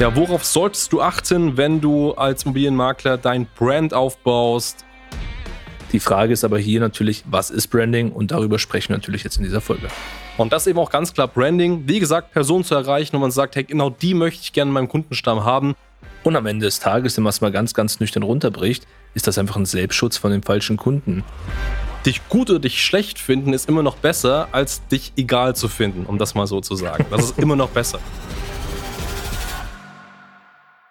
Ja, worauf solltest du achten, wenn du als Immobilienmakler dein Brand aufbaust? Die Frage ist aber hier natürlich, was ist Branding? Und darüber sprechen wir natürlich jetzt in dieser Folge. Und das eben auch ganz klar Branding. Wie gesagt, Personen zu erreichen und man sagt, hey, genau die möchte ich gerne in meinem Kundenstamm haben. Und am Ende des Tages, wenn man es mal ganz, ganz nüchtern runterbricht, ist das einfach ein Selbstschutz von den falschen Kunden. Dich gut oder dich schlecht finden ist immer noch besser, als dich egal zu finden, um das mal so zu sagen. Das ist immer noch besser.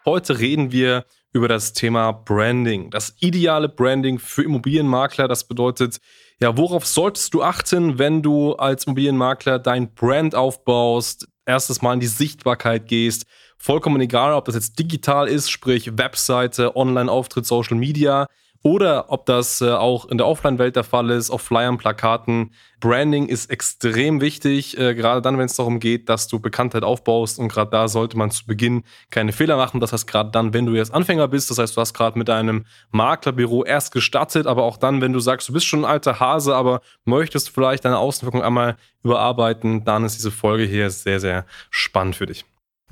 Heute reden wir über das Thema Branding. Das ideale Branding für Immobilienmakler. Das bedeutet, ja, worauf solltest du achten, wenn du als Immobilienmakler dein Brand aufbaust, erstes Mal in die Sichtbarkeit gehst. Vollkommen egal, ob das jetzt digital ist, sprich Webseite, Online-Auftritt, Social Media oder ob das äh, auch in der Offline-Welt der Fall ist, auf Flyern, Plakaten. Branding ist extrem wichtig, äh, gerade dann, wenn es darum geht, dass du Bekanntheit aufbaust. Und gerade da sollte man zu Beginn keine Fehler machen. Das heißt, gerade dann, wenn du jetzt Anfänger bist, das heißt, du hast gerade mit deinem Maklerbüro erst gestartet, aber auch dann, wenn du sagst, du bist schon ein alter Hase, aber möchtest vielleicht deine Außenwirkung einmal überarbeiten, dann ist diese Folge hier sehr, sehr spannend für dich.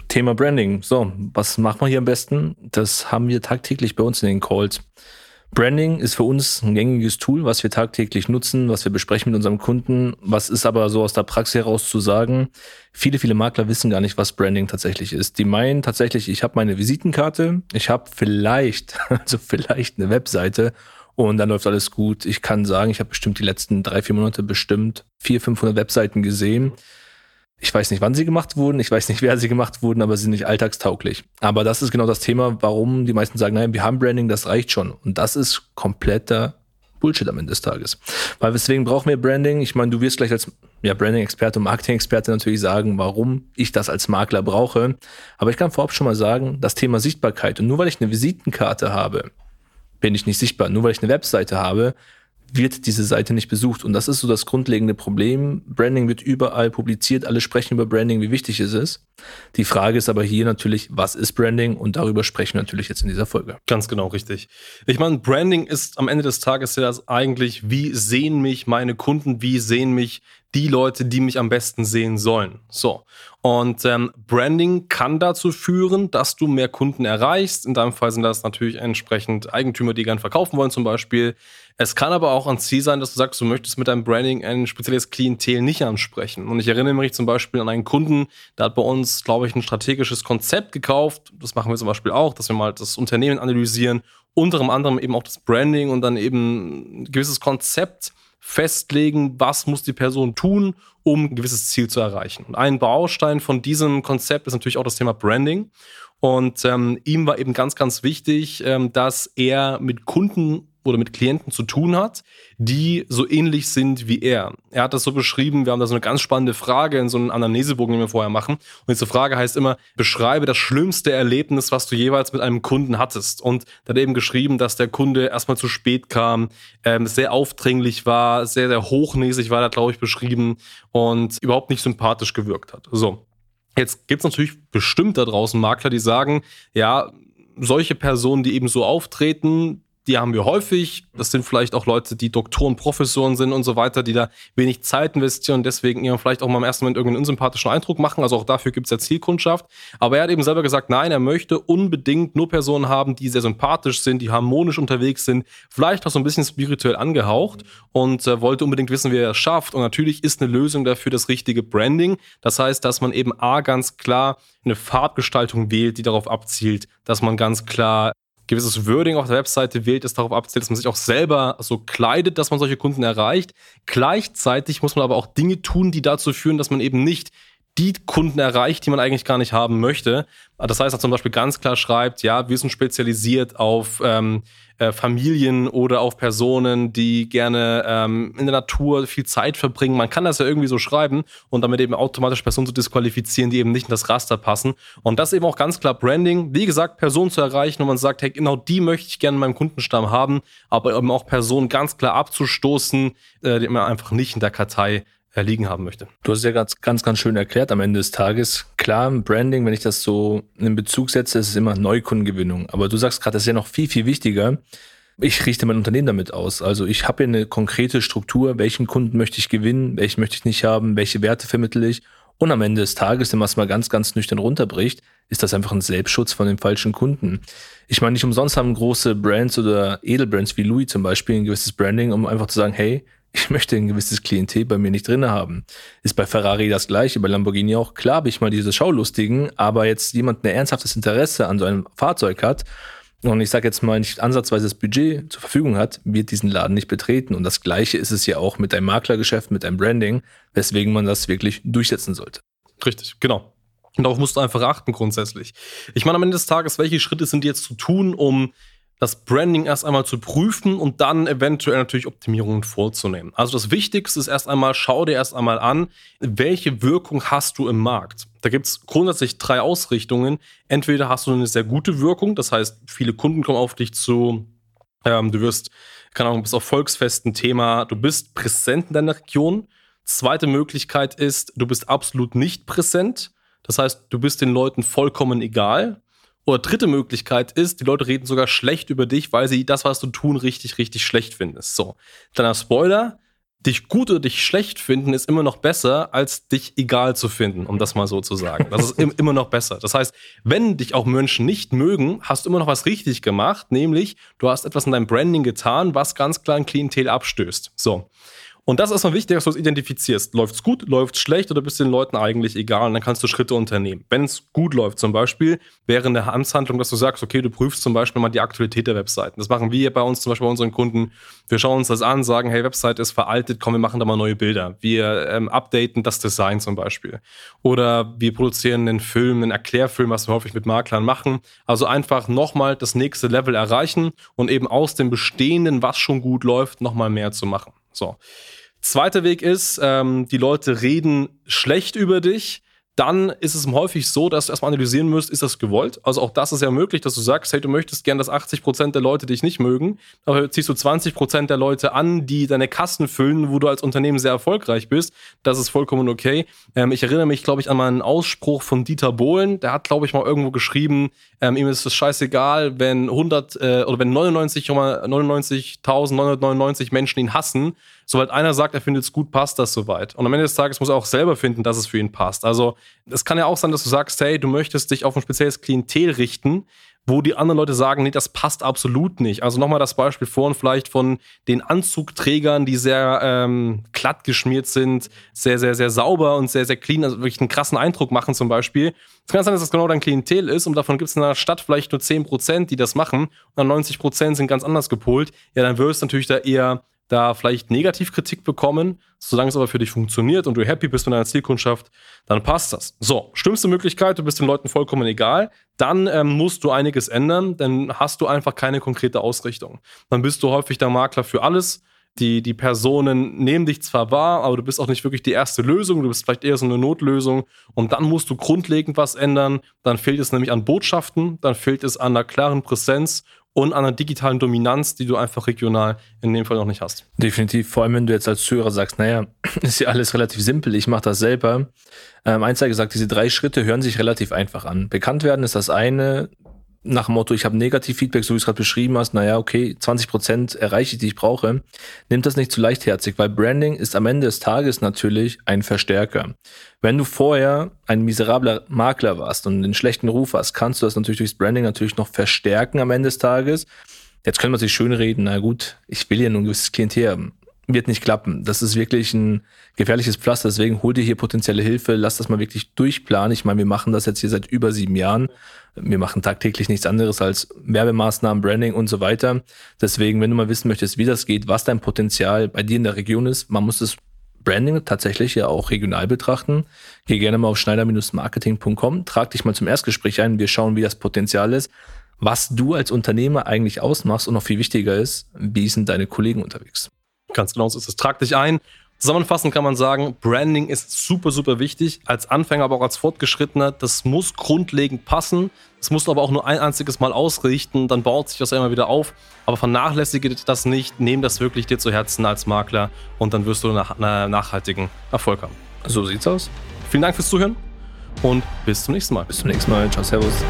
Thema Branding. So, was machen wir hier am besten? Das haben wir tagtäglich bei uns in den Calls. Branding ist für uns ein gängiges Tool, was wir tagtäglich nutzen, was wir besprechen mit unserem Kunden. Was ist aber so aus der Praxis heraus zu sagen? Viele, viele Makler wissen gar nicht, was Branding tatsächlich ist. Die meinen tatsächlich, ich habe meine Visitenkarte, ich habe vielleicht, also vielleicht eine Webseite und dann läuft alles gut. Ich kann sagen, ich habe bestimmt die letzten drei, vier Monate bestimmt vier, 500 Webseiten gesehen. Ich weiß nicht, wann sie gemacht wurden, ich weiß nicht, wer sie gemacht wurden, aber sie sind nicht alltagstauglich. Aber das ist genau das Thema, warum die meisten sagen, nein, wir haben Branding, das reicht schon. Und das ist kompletter Bullshit am Ende des Tages. Weil deswegen brauchen wir Branding. Ich meine, du wirst gleich als ja, Branding-Experte und Marketing-Experte natürlich sagen, warum ich das als Makler brauche. Aber ich kann vorab schon mal sagen, das Thema Sichtbarkeit. Und nur weil ich eine Visitenkarte habe, bin ich nicht sichtbar. Nur weil ich eine Webseite habe, wird diese Seite nicht besucht. Und das ist so das grundlegende Problem. Branding wird überall publiziert, alle sprechen über Branding, wie wichtig es ist. Die Frage ist aber hier natürlich, was ist Branding? Und darüber sprechen wir natürlich jetzt in dieser Folge. Ganz genau, richtig. Ich meine, Branding ist am Ende des Tages ja eigentlich, wie sehen mich meine Kunden, wie sehen mich die Leute, die mich am besten sehen sollen. So. Und ähm, Branding kann dazu führen, dass du mehr Kunden erreichst. In deinem Fall sind das natürlich entsprechend Eigentümer, die gern verkaufen wollen, zum Beispiel. Es kann aber auch ein Ziel sein, dass du sagst, du möchtest mit deinem Branding ein spezielles Klientel nicht ansprechen. Und ich erinnere mich zum Beispiel an einen Kunden, der hat bei uns, glaube ich, ein strategisches Konzept gekauft. Das machen wir zum Beispiel auch, dass wir mal das Unternehmen analysieren, unter anderem eben auch das Branding und dann eben ein gewisses Konzept festlegen, was muss die Person tun, um ein gewisses Ziel zu erreichen. Und ein Baustein von diesem Konzept ist natürlich auch das Thema Branding. Und ähm, ihm war eben ganz, ganz wichtig, ähm, dass er mit Kunden oder mit Klienten zu tun hat, die so ähnlich sind wie er. Er hat das so beschrieben, wir haben da so eine ganz spannende Frage in so einem Anamnesebogen, den wir vorher machen. Und diese Frage heißt immer, beschreibe das schlimmste Erlebnis, was du jeweils mit einem Kunden hattest. Und da hat eben geschrieben, dass der Kunde erstmal zu spät kam, ähm, sehr aufdringlich war, sehr, sehr hochnäsig war, da glaube ich beschrieben und überhaupt nicht sympathisch gewirkt hat. So. Jetzt gibt's natürlich bestimmt da draußen Makler, die sagen, ja, solche Personen, die eben so auftreten, die haben wir häufig. Das sind vielleicht auch Leute, die Doktoren, Professoren sind und so weiter, die da wenig Zeit investieren und deswegen ihren vielleicht auch mal im ersten Moment irgendeinen unsympathischen Eindruck machen. Also auch dafür gibt es ja Zielkundschaft. Aber er hat eben selber gesagt, nein, er möchte unbedingt nur Personen haben, die sehr sympathisch sind, die harmonisch unterwegs sind, vielleicht auch so ein bisschen spirituell angehaucht und äh, wollte unbedingt wissen, wie er es schafft. Und natürlich ist eine Lösung dafür das richtige Branding. Das heißt, dass man eben A ganz klar eine Farbgestaltung wählt, die darauf abzielt, dass man ganz klar gewisses Wording auf der Webseite wählt, das darauf abzielt, dass man sich auch selber so kleidet, dass man solche Kunden erreicht. Gleichzeitig muss man aber auch Dinge tun, die dazu führen, dass man eben nicht die Kunden erreicht, die man eigentlich gar nicht haben möchte. Das heißt, er zum Beispiel ganz klar schreibt, ja, wir sind spezialisiert auf ähm, äh, Familien oder auf Personen, die gerne ähm, in der Natur viel Zeit verbringen. Man kann das ja irgendwie so schreiben und damit eben automatisch Personen zu disqualifizieren, die eben nicht in das Raster passen. Und das eben auch ganz klar Branding. Wie gesagt, Personen zu erreichen und man sagt, hey, genau die möchte ich gerne in meinem Kundenstamm haben, aber eben auch Personen ganz klar abzustoßen, äh, die man einfach nicht in der Kartei liegen haben möchte. Du hast es ja ganz, ganz, ganz schön erklärt am Ende des Tages. Klar, Branding, wenn ich das so in Bezug setze, ist es immer Neukundengewinnung. Aber du sagst gerade, das ist ja noch viel, viel wichtiger. Ich richte mein Unternehmen damit aus. Also ich habe ja eine konkrete Struktur, welchen Kunden möchte ich gewinnen, welchen möchte ich nicht haben, welche Werte vermittle ich Und am Ende des Tages, wenn man es mal ganz, ganz nüchtern runterbricht, ist das einfach ein Selbstschutz von den falschen Kunden. Ich meine, nicht umsonst haben große Brands oder Edelbrands wie Louis zum Beispiel ein gewisses Branding, um einfach zu sagen, hey, ich möchte ein gewisses Klientel bei mir nicht drin haben. Ist bei Ferrari das gleiche, bei Lamborghini auch. Klar habe ich mal diese Schaulustigen, aber jetzt jemand ein ernsthaftes Interesse an so einem Fahrzeug hat und ich sage jetzt mal nicht ansatzweise das Budget zur Verfügung hat, wird diesen Laden nicht betreten. Und das gleiche ist es ja auch mit einem Maklergeschäft, mit einem Branding, weswegen man das wirklich durchsetzen sollte. Richtig, genau. Und darauf musst du einfach achten grundsätzlich. Ich meine, am Ende des Tages, welche Schritte sind jetzt zu tun, um das Branding erst einmal zu prüfen und dann eventuell natürlich Optimierungen vorzunehmen. Also das Wichtigste ist erst einmal, schau dir erst einmal an, welche Wirkung hast du im Markt. Da gibt es grundsätzlich drei Ausrichtungen. Entweder hast du eine sehr gute Wirkung, das heißt, viele Kunden kommen auf dich zu, ähm, du wirst, keine Ahnung, bist auf Volksfesten Thema, du bist präsent in deiner Region. Zweite Möglichkeit ist, du bist absolut nicht präsent. Das heißt, du bist den Leuten vollkommen egal. Oder dritte Möglichkeit ist, die Leute reden sogar schlecht über dich, weil sie das, was du tun, richtig, richtig schlecht findest. So, kleiner Spoiler, dich gut oder dich schlecht finden ist immer noch besser, als dich egal zu finden, um das mal so zu sagen. Das ist immer noch besser. Das heißt, wenn dich auch Menschen nicht mögen, hast du immer noch was richtig gemacht, nämlich du hast etwas in deinem Branding getan, was ganz klar ein Klientel abstößt. So. Und das ist erstmal wichtig, dass du es identifizierst. Läuft's gut, läuft's schlecht oder bist du den Leuten eigentlich egal? Und dann kannst du Schritte unternehmen. Wenn es gut läuft, zum Beispiel, wäre eine Amtshandlung, dass du sagst, okay, du prüfst zum Beispiel mal die Aktualität der Webseiten. Das machen wir bei uns zum Beispiel bei unseren Kunden. Wir schauen uns das an, sagen, hey, Website ist veraltet, komm, wir machen da mal neue Bilder. Wir ähm, updaten das Design zum Beispiel. Oder wir produzieren einen Film, einen Erklärfilm, was wir häufig mit Maklern machen. Also einfach nochmal das nächste Level erreichen und eben aus dem Bestehenden, was schon gut läuft, nochmal mehr zu machen. So. Zweiter Weg ist, ähm, die Leute reden schlecht über dich dann ist es häufig so, dass du erstmal analysieren musst, ist das gewollt? Also auch das ist ja möglich, dass du sagst, hey, du möchtest gern, dass 80% der Leute dich nicht mögen, aber ziehst du 20% der Leute an, die deine Kassen füllen, wo du als Unternehmen sehr erfolgreich bist. Das ist vollkommen okay. Ähm, ich erinnere mich, glaube ich, an meinen Ausspruch von Dieter Bohlen. Der hat, glaube ich, mal irgendwo geschrieben, ähm, ihm ist es scheißegal, wenn 100 äh, oder wenn 99,99.999 99 Menschen ihn hassen. Sobald einer sagt, er findet es gut, passt das soweit. Und am Ende des Tages muss er auch selber finden, dass es für ihn passt. Also es kann ja auch sein, dass du sagst, hey, du möchtest dich auf ein spezielles Klientel richten, wo die anderen Leute sagen, nee, das passt absolut nicht. Also nochmal das Beispiel vorhin vielleicht von den Anzugträgern, die sehr ähm, glatt geschmiert sind, sehr, sehr, sehr sauber und sehr, sehr clean, also wirklich einen krassen Eindruck machen zum Beispiel. Es kann sein, dass das genau dein Klientel ist und davon gibt es in einer Stadt vielleicht nur 10%, die das machen und dann 90% sind ganz anders gepolt. Ja, dann wirst du natürlich da eher da vielleicht Negativkritik bekommen. Solange es aber für dich funktioniert und du happy bist mit deiner Zielkundschaft, dann passt das. So, schlimmste Möglichkeit, du bist den Leuten vollkommen egal, dann ähm, musst du einiges ändern, dann hast du einfach keine konkrete Ausrichtung. Dann bist du häufig der Makler für alles. Die, die Personen nehmen dich zwar wahr, aber du bist auch nicht wirklich die erste Lösung, du bist vielleicht eher so eine Notlösung und dann musst du grundlegend was ändern. Dann fehlt es nämlich an Botschaften, dann fehlt es an einer klaren Präsenz und einer digitalen Dominanz, die du einfach regional in dem Fall noch nicht hast. Definitiv, vor allem wenn du jetzt als Zuhörer sagst, naja, ist ja alles relativ simpel, ich mache das selber. Ähm, eins sei gesagt, diese drei Schritte hören sich relativ einfach an. Bekannt werden ist das eine, nach dem Motto, ich habe Negativfeedback, so wie du es gerade beschrieben hast, naja, okay, 20 Prozent erreiche ich, die ich brauche, nimmt das nicht zu leichtherzig, weil Branding ist am Ende des Tages natürlich ein Verstärker. Wenn du vorher ein miserabler Makler warst und einen schlechten Ruf hast, kannst du das natürlich durchs Branding natürlich noch verstärken am Ende des Tages. Jetzt können wir sich schön reden, na gut, ich will ja nur ein gewisses Klientel haben wird nicht klappen. Das ist wirklich ein gefährliches Pflaster. Deswegen hol dir hier potenzielle Hilfe. Lass das mal wirklich durchplanen. Ich meine, wir machen das jetzt hier seit über sieben Jahren. Wir machen tagtäglich nichts anderes als Werbemaßnahmen, Branding und so weiter. Deswegen, wenn du mal wissen möchtest, wie das geht, was dein Potenzial bei dir in der Region ist, man muss das Branding tatsächlich ja auch regional betrachten. Geh gerne mal auf schneider-marketing.com, trag dich mal zum Erstgespräch ein. Wir schauen, wie das Potenzial ist, was du als Unternehmer eigentlich ausmachst und noch viel wichtiger ist, wie sind deine Kollegen unterwegs. Ganz genau so ist es. Trag dich ein. Zusammenfassend kann man sagen, Branding ist super, super wichtig. Als Anfänger, aber auch als Fortgeschrittener. Das muss grundlegend passen. Das musst du aber auch nur ein einziges Mal ausrichten. Dann baut sich das ja immer wieder auf. Aber vernachlässige das nicht. Nehm das wirklich dir zu Herzen als Makler. Und dann wirst du nach, einen nachhaltigen Erfolg haben. So sieht's aus. Vielen Dank fürs Zuhören. Und bis zum nächsten Mal. Bis zum nächsten Mal. Ciao, Servus.